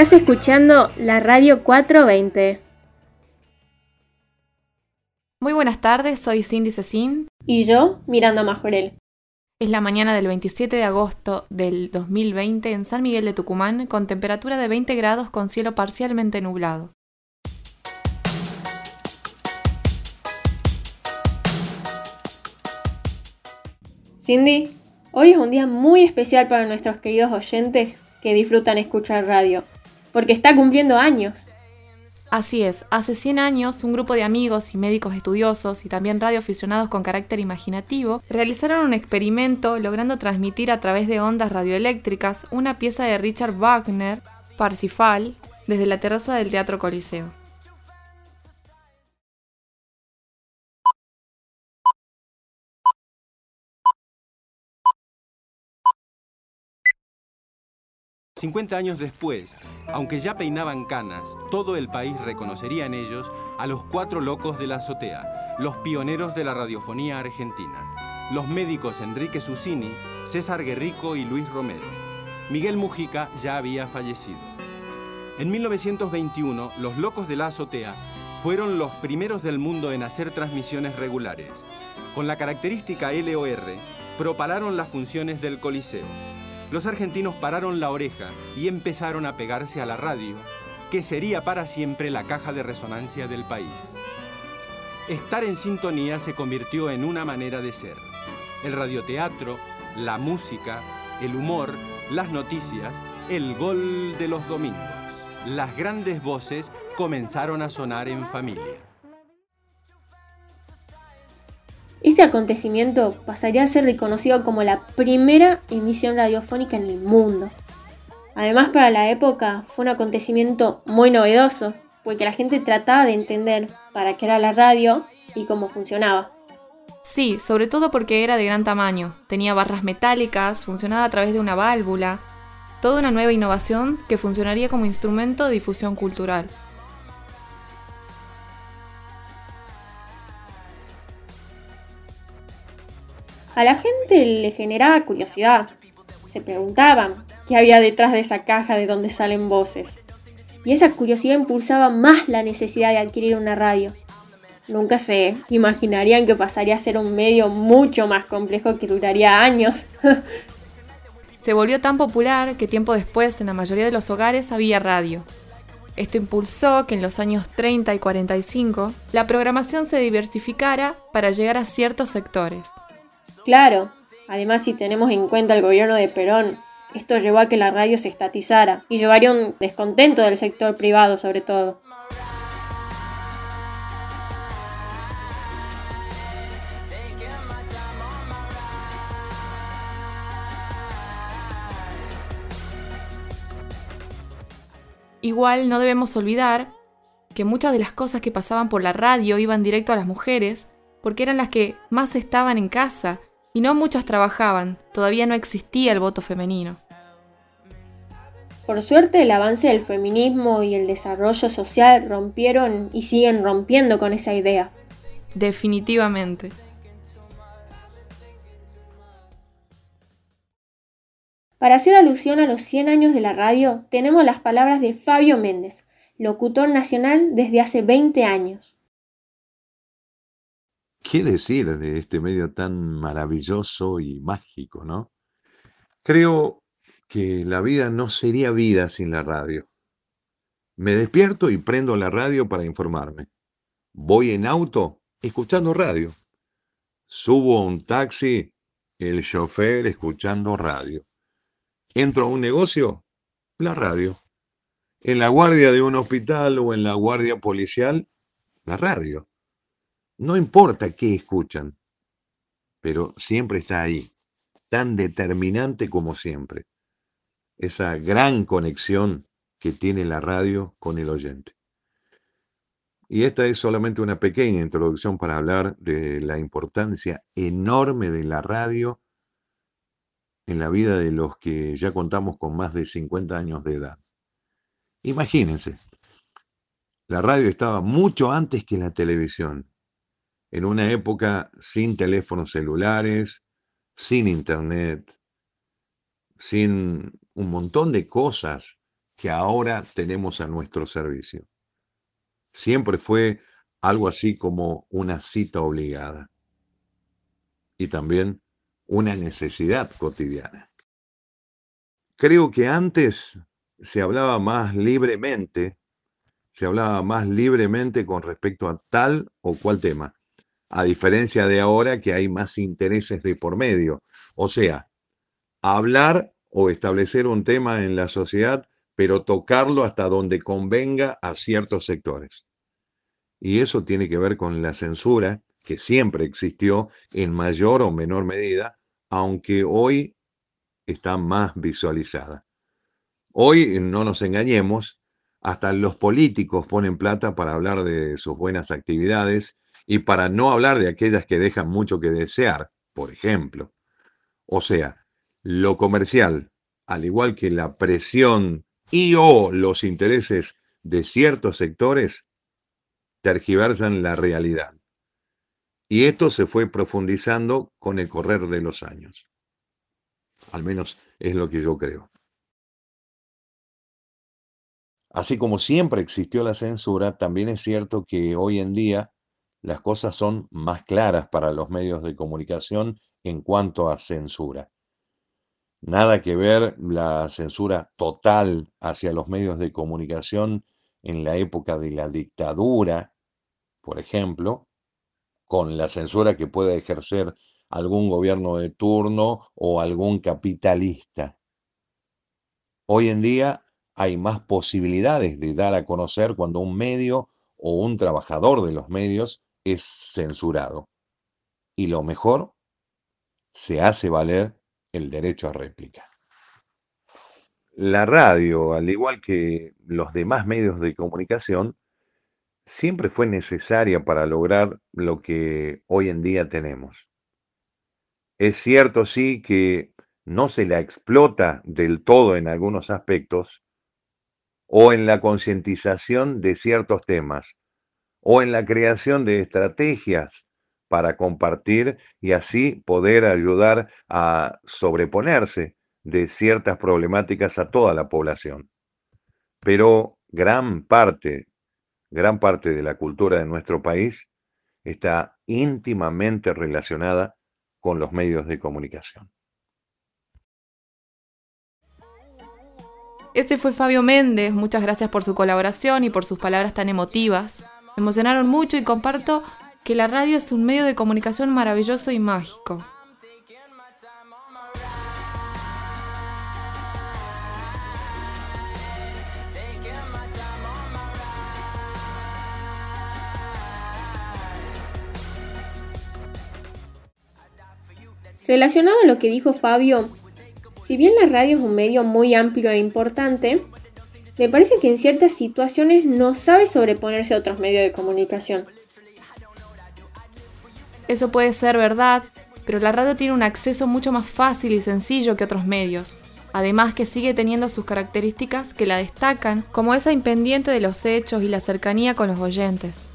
Estás escuchando la radio 420. Muy buenas tardes, soy Cindy Cecín. Y yo, Miranda Majorel. Es la mañana del 27 de agosto del 2020 en San Miguel de Tucumán, con temperatura de 20 grados con cielo parcialmente nublado. Cindy, hoy es un día muy especial para nuestros queridos oyentes que disfrutan escuchar radio, porque está cumpliendo años. Así es, hace 100 años un grupo de amigos y médicos estudiosos y también radioaficionados con carácter imaginativo realizaron un experimento logrando transmitir a través de ondas radioeléctricas una pieza de Richard Wagner, Parsifal, desde la terraza del Teatro Coliseo. 50 años después, aunque ya peinaban canas, todo el país reconocería en ellos a los cuatro locos de la azotea, los pioneros de la radiofonía argentina, los médicos Enrique Susini, César Guerrico y Luis Romero. Miguel Mujica ya había fallecido. En 1921, los locos de la azotea fueron los primeros del mundo en hacer transmisiones regulares. Con la característica LOR, propalaron las funciones del Coliseo los argentinos pararon la oreja y empezaron a pegarse a la radio, que sería para siempre la caja de resonancia del país. Estar en sintonía se convirtió en una manera de ser. El radioteatro, la música, el humor, las noticias, el gol de los domingos. Las grandes voces comenzaron a sonar en familia. Este acontecimiento pasaría a ser reconocido como la primera emisión radiofónica en el mundo. Además, para la época fue un acontecimiento muy novedoso, porque la gente trataba de entender para qué era la radio y cómo funcionaba. Sí, sobre todo porque era de gran tamaño, tenía barras metálicas, funcionaba a través de una válvula, toda una nueva innovación que funcionaría como instrumento de difusión cultural. A la gente le generaba curiosidad. Se preguntaban qué había detrás de esa caja de donde salen voces. Y esa curiosidad impulsaba más la necesidad de adquirir una radio. Nunca se imaginarían que pasaría a ser un medio mucho más complejo que duraría años. se volvió tan popular que tiempo después en la mayoría de los hogares había radio. Esto impulsó que en los años 30 y 45 la programación se diversificara para llegar a ciertos sectores. Claro, además si tenemos en cuenta el gobierno de Perón, esto llevó a que la radio se estatizara y llevaría un descontento del sector privado sobre todo. Igual no debemos olvidar que muchas de las cosas que pasaban por la radio iban directo a las mujeres porque eran las que más estaban en casa y no muchas trabajaban, todavía no existía el voto femenino. Por suerte el avance del feminismo y el desarrollo social rompieron y siguen rompiendo con esa idea. Definitivamente. Para hacer alusión a los 100 años de la radio, tenemos las palabras de Fabio Méndez, locutor nacional desde hace 20 años. ¿Qué decir de este medio tan maravilloso y mágico, no? Creo que la vida no sería vida sin la radio. Me despierto y prendo la radio para informarme. Voy en auto escuchando radio. Subo a un taxi, el chofer escuchando radio. Entro a un negocio, la radio. En la guardia de un hospital o en la guardia policial, la radio. No importa qué escuchan, pero siempre está ahí, tan determinante como siempre, esa gran conexión que tiene la radio con el oyente. Y esta es solamente una pequeña introducción para hablar de la importancia enorme de la radio en la vida de los que ya contamos con más de 50 años de edad. Imagínense, la radio estaba mucho antes que la televisión en una época sin teléfonos celulares, sin internet, sin un montón de cosas que ahora tenemos a nuestro servicio. Siempre fue algo así como una cita obligada y también una necesidad cotidiana. Creo que antes se hablaba más libremente, se hablaba más libremente con respecto a tal o cual tema, a diferencia de ahora que hay más intereses de por medio. O sea, hablar o establecer un tema en la sociedad, pero tocarlo hasta donde convenga a ciertos sectores. Y eso tiene que ver con la censura, que siempre existió en mayor o menor medida, aunque hoy está más visualizada. Hoy, no nos engañemos, hasta los políticos ponen plata para hablar de sus buenas actividades y para no hablar de aquellas que dejan mucho que desear, por ejemplo. O sea, lo comercial, al igual que la presión y o los intereses de ciertos sectores, tergiversan la realidad. Y esto se fue profundizando con el correr de los años. Al menos es lo que yo creo. Así como siempre existió la censura, también es cierto que hoy en día las cosas son más claras para los medios de comunicación en cuanto a censura. Nada que ver la censura total hacia los medios de comunicación en la época de la dictadura, por ejemplo, con la censura que pueda ejercer algún gobierno de turno o algún capitalista. Hoy en día hay más posibilidades de dar a conocer cuando un medio o un trabajador de los medios es censurado. Y lo mejor, se hace valer el derecho a réplica. La radio, al igual que los demás medios de comunicación, siempre fue necesaria para lograr lo que hoy en día tenemos. Es cierto, sí, que no se la explota del todo en algunos aspectos, o en la concientización de ciertos temas, o en la creación de estrategias para compartir y así poder ayudar a sobreponerse de ciertas problemáticas a toda la población. Pero gran parte, gran parte de la cultura de nuestro país está íntimamente relacionada con los medios de comunicación. Ese fue Fabio Méndez, muchas gracias por su colaboración y por sus palabras tan emotivas. Me emocionaron mucho y comparto que la radio es un medio de comunicación maravilloso y mágico. Relacionado a lo que dijo Fabio, si bien la radio es un medio muy amplio e importante, me parece que en ciertas situaciones no sabe sobreponerse a otros medios de comunicación. Eso puede ser verdad, pero la radio tiene un acceso mucho más fácil y sencillo que otros medios. Además que sigue teniendo sus características que la destacan, como esa impendiente de los hechos y la cercanía con los oyentes.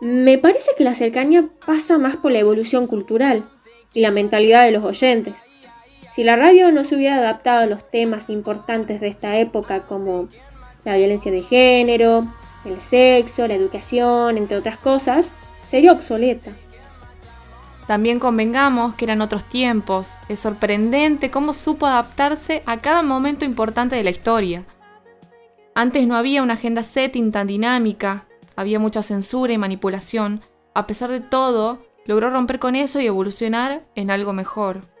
Me parece que la cercanía pasa más por la evolución cultural y la mentalidad de los oyentes. Si la radio no se hubiera adaptado a los temas importantes de esta época como la violencia de género, el sexo, la educación, entre otras cosas, sería obsoleta. También convengamos que eran otros tiempos. Es sorprendente cómo supo adaptarse a cada momento importante de la historia. Antes no había una agenda setting tan dinámica, había mucha censura y manipulación. A pesar de todo, logró romper con eso y evolucionar en algo mejor.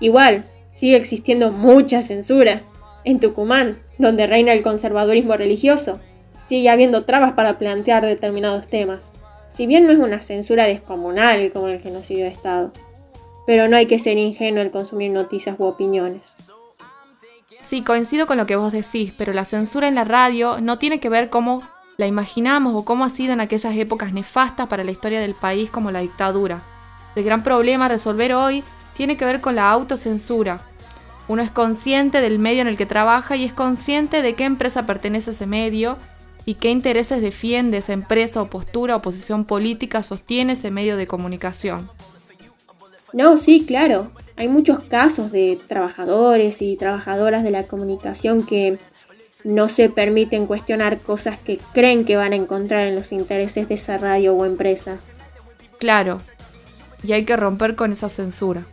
Igual, sigue existiendo mucha censura. En Tucumán, donde reina el conservadurismo religioso, sigue habiendo trabas para plantear determinados temas. Si bien no es una censura descomunal como el genocidio de Estado, pero no hay que ser ingenuo al consumir noticias u opiniones. Sí, coincido con lo que vos decís, pero la censura en la radio no tiene que ver cómo la imaginamos o cómo ha sido en aquellas épocas nefastas para la historia del país como la dictadura. El gran problema a resolver hoy tiene que ver con la autocensura. Uno es consciente del medio en el que trabaja y es consciente de qué empresa pertenece a ese medio y qué intereses defiende esa empresa o postura o posición política sostiene ese medio de comunicación. No, sí, claro. Hay muchos casos de trabajadores y trabajadoras de la comunicación que no se permiten cuestionar cosas que creen que van a encontrar en los intereses de esa radio o empresa. Claro, y hay que romper con esa censura.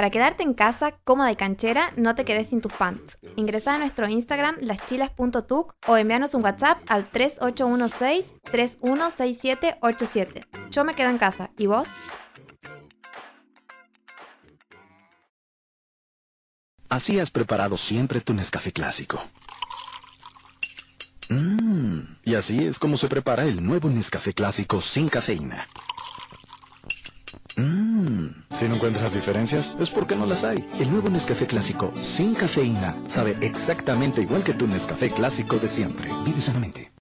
Para quedarte en casa, cómoda y canchera, no te quedes sin tus pants. Ingresa a nuestro Instagram laschilas.tuc o envíanos un WhatsApp al 3816-316787. Yo me quedo en casa. ¿Y vos? Así has preparado siempre tu Nescafé clásico. Mmm, y así es como se prepara el nuevo Nescafé clásico sin cafeína. Mmm. Si no encuentras diferencias, es porque no las hay. El nuevo Nescafé clásico sin cafeína sabe exactamente igual que tu Nescafé clásico de siempre. Vive sanamente.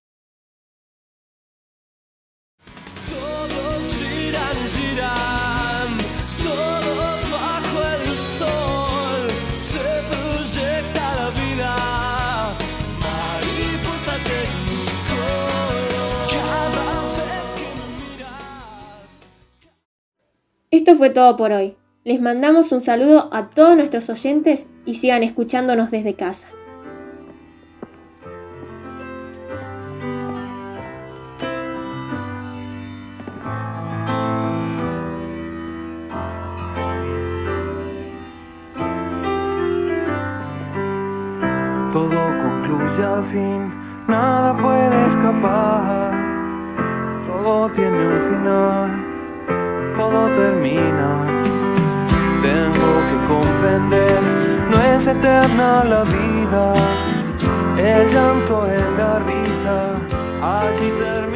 Esto fue todo por hoy. Les mandamos un saludo a todos nuestros oyentes y sigan escuchándonos desde casa. Todo concluye al fin, nada puede escapar. Todo tiene un final, todo termina. Tengo que comprender, no es eterna la vida. El llanto en la risa, allí termina.